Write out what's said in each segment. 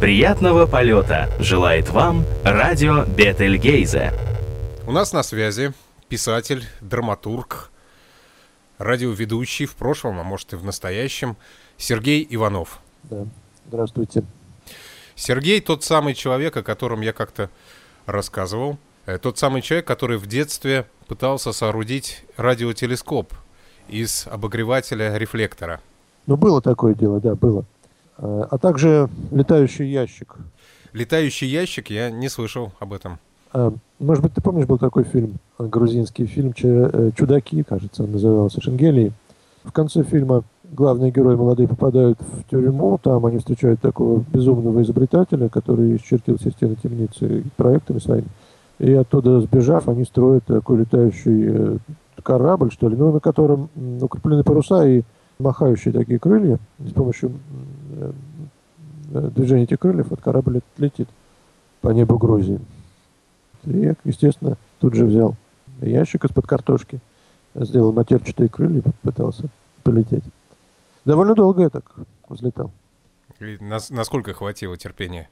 Приятного полета желает вам радио Бетельгейзе. У нас на связи писатель, драматург, радиоведущий в прошлом, а может и в настоящем, Сергей Иванов. Да, здравствуйте. Сергей тот самый человек, о котором я как-то рассказывал. Э, тот самый человек, который в детстве пытался соорудить радиотелескоп из обогревателя рефлектора. Ну, было такое дело, да, было. А, также летающий ящик. Летающий ящик, я не слышал об этом. А, может быть, ты помнишь, был такой фильм, грузинский фильм э, «Чудаки», кажется, он назывался, Шенгелии. В конце фильма главные герои молодые попадают в тюрьму, там они встречают такого безумного изобретателя, который исчертил все стены темницы проектами своими. И оттуда сбежав, они строят такой летающий э, корабль, что ли, ну, на котором укреплены паруса и махающие такие крылья. с помощью э, движения этих крыльев вот корабль летит по небу Грузии. И я, естественно, тут же взял ящик из-под картошки, сделал матерчатые крылья и попытался полететь. Довольно долго я так взлетал. И насколько хватило терпения?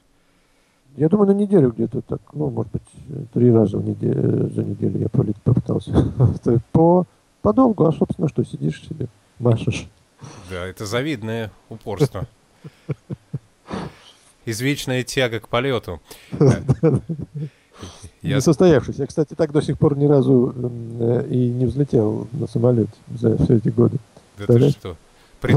Я думаю, на неделю где-то так, ну, может быть, три раза в неделю, за неделю я полет, попытался. По, подолгу, а, собственно, что, сидишь себе, машешь. Да, это завидное упорство. Извечная тяга к полету. Я... состоявшийся. Я, кстати, так до сих пор ни разу э, и не взлетел на самолете за все эти годы. Да ты что? При,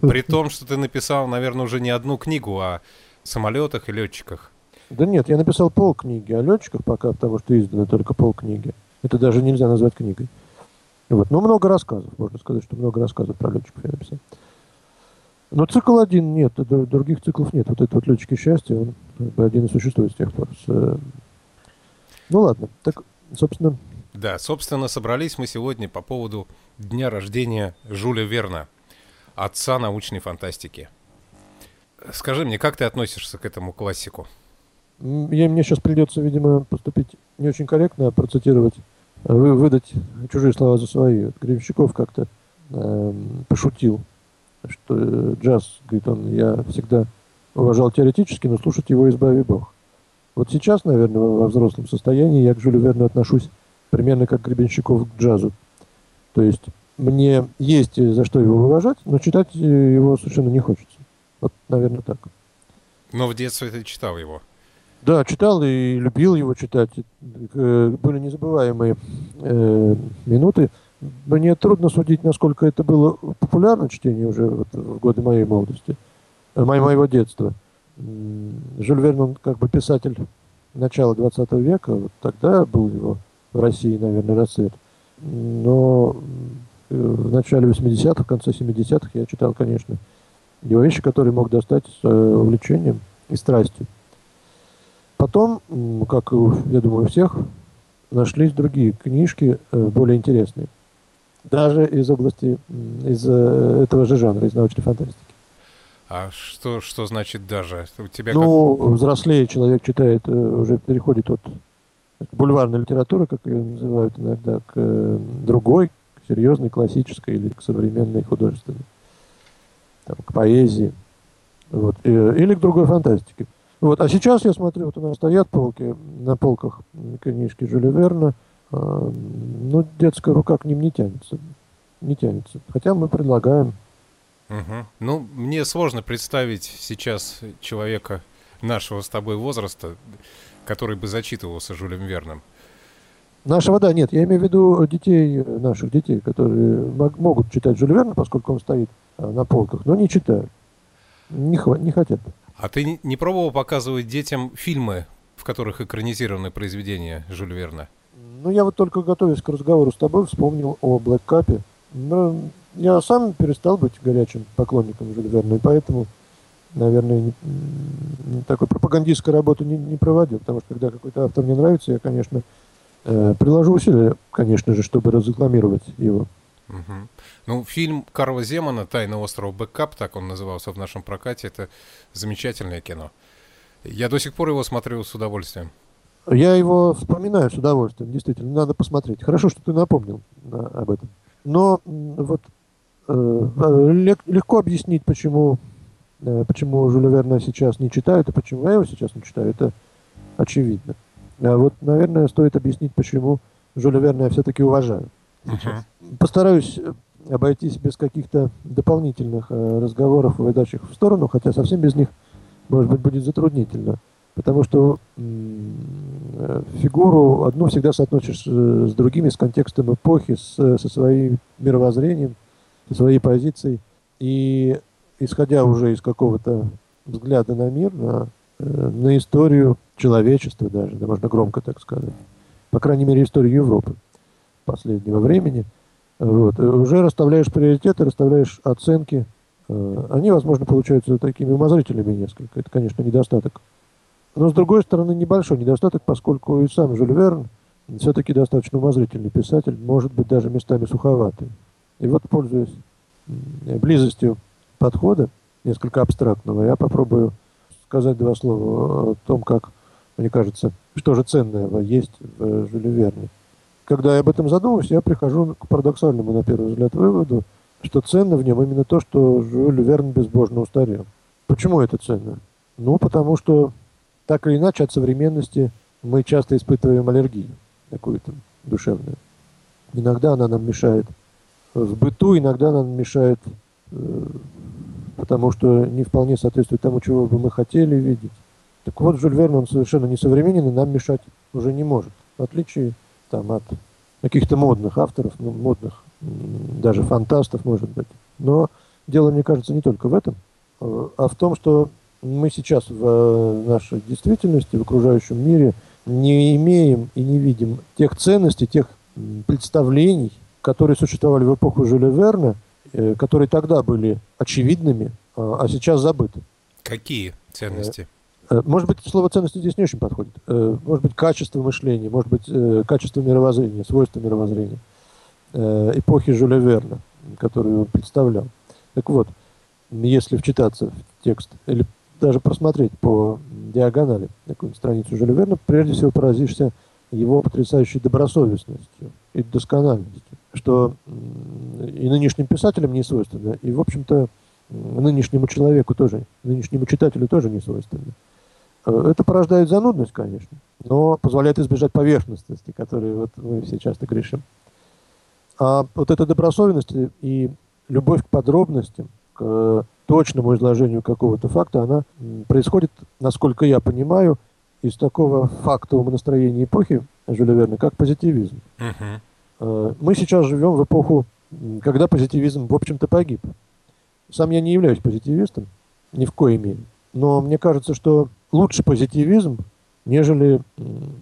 при том, что ты написал, наверное, уже не одну книгу о самолетах и летчиках. Да нет, я написал полкниги о летчиках пока, потому что изданы только полкниги. Это даже нельзя назвать книгой. Вот. Но много рассказов, можно сказать, что много рассказов про летчиков я написал. Но цикл один нет, других циклов нет. Вот этот вот летчики счастья, он как бы один и существует с тех пор. С... Э, ну ладно, так, собственно... Да, собственно, собрались мы сегодня по поводу дня рождения Жюля Верна, отца научной фантастики. Скажи мне, как ты относишься к этому классику? Я, мне сейчас придется, видимо, поступить не очень корректно, а процитировать, э, вы, выдать чужие слова за свои. Гребенщиков как-то э, пошутил, что э, джаз, говорит он, я всегда уважал теоретически, но слушать его избави Бог. Вот сейчас, наверное, во взрослом состоянии я к Жюлю Верну отношусь примерно как Гребенщиков к джазу. То есть мне есть за что его уважать, но читать его совершенно не хочется. Вот, наверное, так. Но в детстве ты читал его? Да, читал и любил его читать. Э, были незабываемые э, минуты. Мне трудно судить, насколько это было популярно чтение уже вот в годы моей молодости, э, моего детства. Жюль Верн, он как бы писатель начала 20 века, вот тогда был его в России, наверное, расцвет. Но э, в начале 80-х, в конце 70-х я читал, конечно, его вещи, которые мог достать с увлечением и страстью. Потом, как я думаю, у всех, нашлись другие книжки э, более интересные. Даже из области, из э, этого же жанра, из научной фантастики. А что, что значит даже? У тебя ну, как... взрослее человек читает, э, уже переходит от бульварной литературы, как ее называют иногда, к другой, к серьезной, классической или к современной художественной, там, к поэзии. Вот. Или к другой фантастике. Вот. А сейчас я смотрю, вот у нас стоят полки, на полках книжки Жюля Верна. А, ну, детская рука к ним не тянется. Не тянется. Хотя мы предлагаем. Угу. Ну, мне сложно представить сейчас человека нашего с тобой возраста, который бы зачитывался Жюлем Верном. Нашего, да, нет. Я имею в виду детей, наших детей, которые могут читать Жюля Верна, поскольку он стоит а, на полках, но не читают. Не, не хотят. А ты не пробовал показывать детям фильмы, в которых экранизированы произведения Жюль Верна? Ну, я вот только готовясь к разговору с тобой, вспомнил о Блэк Капе. Но я сам перестал быть горячим поклонником Жюль и поэтому, наверное, не, не такой пропагандистской работы не, не проводил, потому что когда какой-то автор мне нравится, я, конечно, э, приложу усилия, конечно же, чтобы разрекламировать его. Угу. Ну, фильм Карла Земана «Тайна острова Бэк-Кап», так он назывался в нашем прокате, это замечательное кино. Я до сих пор его смотрю с удовольствием. Я его вспоминаю с удовольствием, действительно, надо посмотреть. Хорошо, что ты напомнил на, об этом. Но вот э, легко объяснить, почему Э, почему Жюля Верна сейчас не читают и почему я его сейчас не читаю, это очевидно. А вот, наверное, стоит объяснить, почему Жюля Верна я все-таки уважаю. Сейчас. Uh-huh. Постараюсь обойтись без каких-то дополнительных э, разговоров, уводящих в сторону, хотя совсем без них, может быть, будет затруднительно. Потому что э, фигуру одну всегда соотносишь с другими, с контекстом эпохи, с, со своим мировоззрением, со своей позицией. И исходя уже из какого-то взгляда на мир, на, э, на историю человечества даже, да можно громко так сказать, по крайней мере, историю Европы последнего времени – вот. Уже расставляешь приоритеты, расставляешь оценки. Э, они, возможно, получаются такими умозрительными несколько. Это, конечно, недостаток. Но, с другой стороны, небольшой недостаток, поскольку и сам Жюль Верн все-таки достаточно умозрительный писатель, может быть, даже местами суховатый. И вот, пользуясь близостью подхода, несколько абстрактного, я попробую сказать два слова о том, как, мне кажется, что же ценное есть в Жюле Верне когда я об этом задумываюсь, я прихожу к парадоксальному, на первый взгляд, выводу, что ценно в нем именно то, что Жюль Верн безбожно устарел. Почему это ценно? Ну, потому что так или иначе от современности мы часто испытываем аллергию какую-то душевную. Иногда она нам мешает в быту, иногда она нам мешает, э, потому что не вполне соответствует тому, чего бы мы хотели видеть. Так вот, Жюль Верн, он совершенно несовременен и нам мешать уже не может. В отличие там, от каких-то модных авторов, ну, модных даже фантастов, может быть. Но дело, мне кажется, не только в этом, а в том, что мы сейчас в э, нашей действительности, в окружающем мире не имеем и не видим тех ценностей, тех представлений, которые существовали в эпоху Жюля Верна, э, которые тогда были очевидными, а, а сейчас забыты. Какие ценности? Э, может быть, слово ценности здесь не очень подходит. Может быть, качество мышления, может быть, качество мировоззрения, свойства мировоззрения эпохи Жюля Верна, которую он представлял. Так вот, если вчитаться в текст или даже просмотреть по диагонали такую страницу Жюля Верна, прежде всего поразишься его потрясающей добросовестностью и доскональностью, что и нынешним писателям не свойственно, и, в общем-то, нынешнему человеку тоже, нынешнему читателю тоже не свойственно. Э, это порождает занудность, конечно, но позволяет избежать поверхностности, которые вот мы все часто грешим. А вот эта добросовестность и любовь к подробностям, к точному изложению какого-то факта, она происходит, насколько я понимаю, из такого фактового настроения эпохи Жюля Верна, как позитивизм. Uh-huh. Мы сейчас живем в эпоху, когда позитивизм, в общем-то, погиб. Сам я не являюсь позитивистом, ни в коей мере. Но мне кажется, что лучше позитивизм, нежели...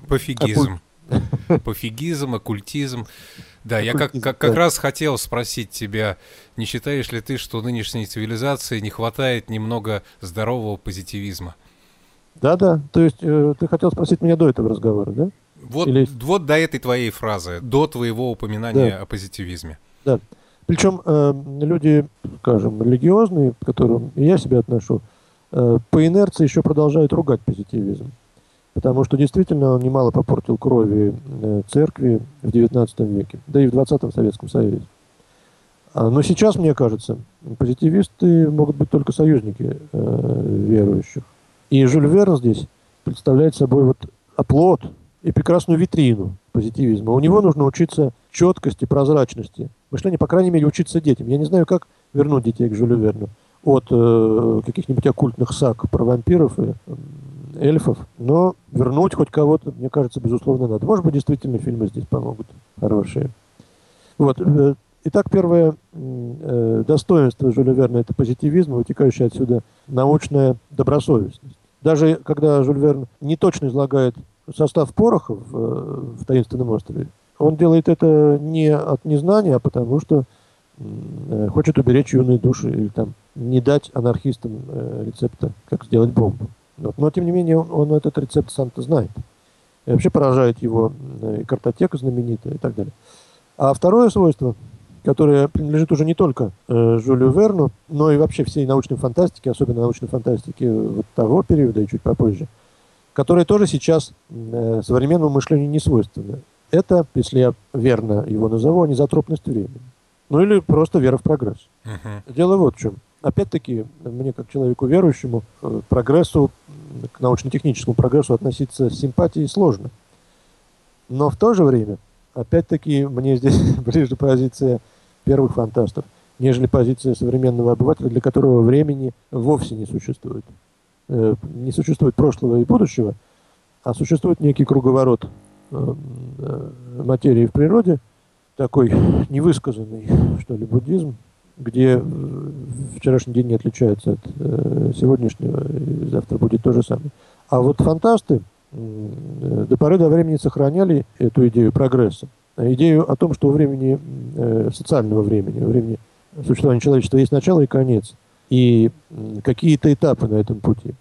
Пофигизм. Пофигизм, оккультизм. Да, я как, как, как раз хотел спросить тебя, не считаешь ли ты, что нынешней цивилизации не хватает немного здорового позитивизма? Да-да, то есть э, ты хотел спросить меня до этого разговора, да? Вот, Или... вот до этой твоей фразы, до твоего упоминания да. о позитивизме. Да. Причем э, люди, скажем, религиозные, к которым я себя отношу, Э, по инерции еще продолжают ругать позитивизм. Потому что действительно он немало попортил крови э, церкви в XIX веке, да и в 20-м Советском Союзе. А, но сейчас, мне кажется, позитивисты могут быть только союзники э, верующих. И Жюль Верн здесь представляет собой вот оплот и прекрасную витрину позитивизма. У него нужно учиться четкости, прозрачности. Мышление, по крайней мере, учиться детям. Я не знаю, как вернуть детей к Жюлю Верну от э, каких-нибудь оккультных саг про вампиров и эльфов, но вернуть хоть кого-то, мне кажется, безусловно, надо. Может быть, действительно фильмы здесь помогут хорошие. Вот. Э, итак, первое э, достоинство Жюля Верна – это позитивизм, вытекающий отсюда научная добросовестность. Даже когда Жюль Верн не точно излагает состав пороха в, э, в «Таинственном острове», он делает это не от незнания, а потому что э, хочет уберечь юные души или там не дать анархистам э, рецепта, как сделать бомбу. Вот. Но, тем не менее, он, он этот рецепт сам-то знает. И вообще поражает его э, картотека знаменитая и так далее. А второе свойство, которое принадлежит уже не только э, Жюлю Верну, но и вообще всей научной фантастике, особенно научной фантастике вот того периода и чуть попозже, которое тоже сейчас э, современному мышлению не свойственно. Это, если я верно его назову, анизотропность времени. Ну или просто вера в прогресс. Uh-huh. Дело вот в чем. Опять-таки, мне как человеку верующему, к прогрессу, к научно-техническому прогрессу относиться с симпатией сложно. Но в то же время, опять-таки, мне здесь ближе позиция первых фантастов, нежели позиция современного обывателя, для которого времени вовсе не существует. Э, не существует прошлого и будущего, а существует некий круговорот э, э, материи в природе, такой невысказанный, что ли, буддизм, где вчерашний день не отличается от сегодняшнего, и завтра будет то же самое. А вот фантасты до поры до времени сохраняли эту идею прогресса, идею о том, что у времени, социального времени, у времени существования человечества есть начало и конец – и какие-то этапы на этом пути.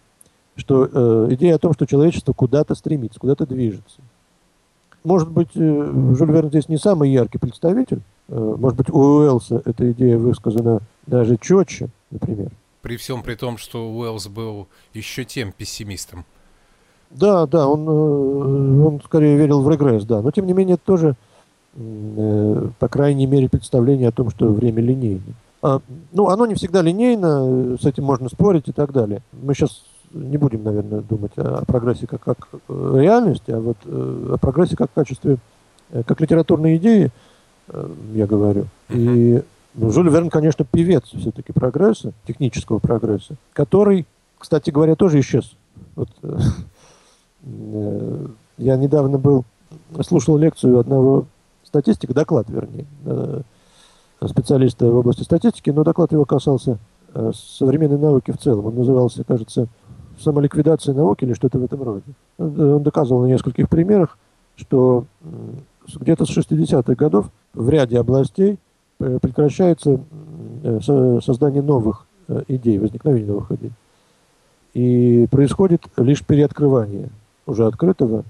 Что э, идея о том, что человечество куда-то стремится, куда-то движется. Может быть, э, Жюль Верн здесь не самый яркий представитель. Э, может быть, у Уэллса эта идея высказана даже четче, например. При всем при том, что Уэллс был еще тем пессимистом. Да, да, он, э, он скорее верил в регресс, да. Но, тем не менее, тоже, э, по крайней мере, представление о том, что время линейное. А, ну, оно не всегда линейно, с этим можно спорить и так далее. Мы сейчас не будем, наверное, думать о прогрессе как, как реальности, а вот о прогрессе как качестве, как литературной идеи, я говорю. И ну, Жюль Верн, конечно, певец все-таки прогресса, технического прогресса, который, кстати говоря, тоже исчез. Вот, я недавно был, слушал лекцию одного статистика, доклад, вернее, специалиста в области статистики, но доклад его касался э, современной науки в целом. Он назывался, кажется, «Самоликвидация науки» или что-то в этом роде. Он доказывал на нескольких примерах, что где-то с 60-х годов в ряде областей э, прекращается э, создание новых идей, возникновение новых идей. И происходит лишь переоткрывание уже открытого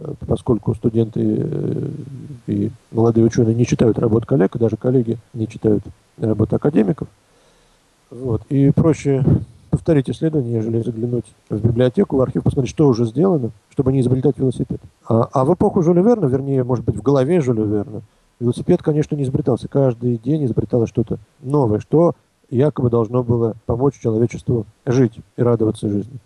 Э, поскольку студенты э, и молодые ученые не читают работ коллег, даже коллеги не читают работы академиков. Вот. И проще повторить исследование, нежели заглянуть в библиотеку, в архив, посмотреть, что уже сделано, чтобы не изобретать велосипед. А, а в эпоху Жюля Верна, вернее, может быть, в голове Жюля Верна, велосипед, конечно, не изобретался. Каждый день изобреталось что-то новое, что якобы должно было помочь человечеству жить и радоваться жизни.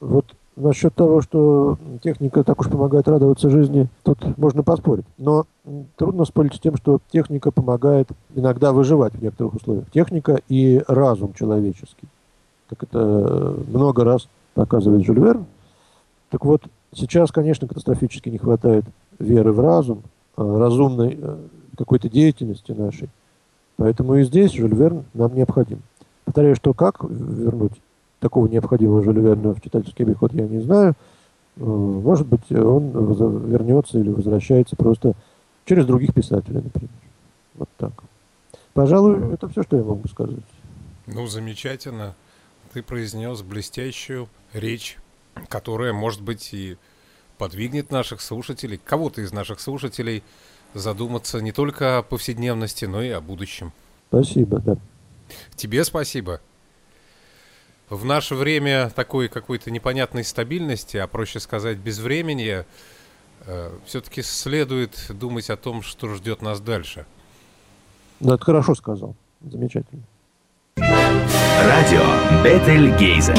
Вот Насчет того, что техника так уж помогает радоваться жизни, тут можно поспорить. Но трудно спорить с тем, что техника помогает иногда выживать в некоторых условиях. Техника и разум человеческий. Как это много раз показывает Жюль Верн. Так вот, сейчас, конечно, катастрофически не хватает веры в разум, а, разумной э, какой-то деятельности нашей. Поэтому и здесь Жюль Верн нам необходим. Повторяю, что как вернуть такого необходимого Жюля Верна в читательский обиход я не знаю. Э, может быть, он вернется или возвращается просто через других писателей, например. Вот так. Пожалуй, это все, что я могу сказать. Ну, замечательно. Ты произнес блестящую речь, которая, может быть, и подвигнет наших слушателей, кого-то из наших слушателей, задуматься не только о повседневности, но и о будущем. Спасибо, да. Тебе спасибо в наше время такой какой-то непонятной стабильности, а проще сказать безвремени, э, все-таки следует думать о том, что ждет нас дальше. Ну, это хорошо сказал. Замечательно. Радио Бетельгейзе.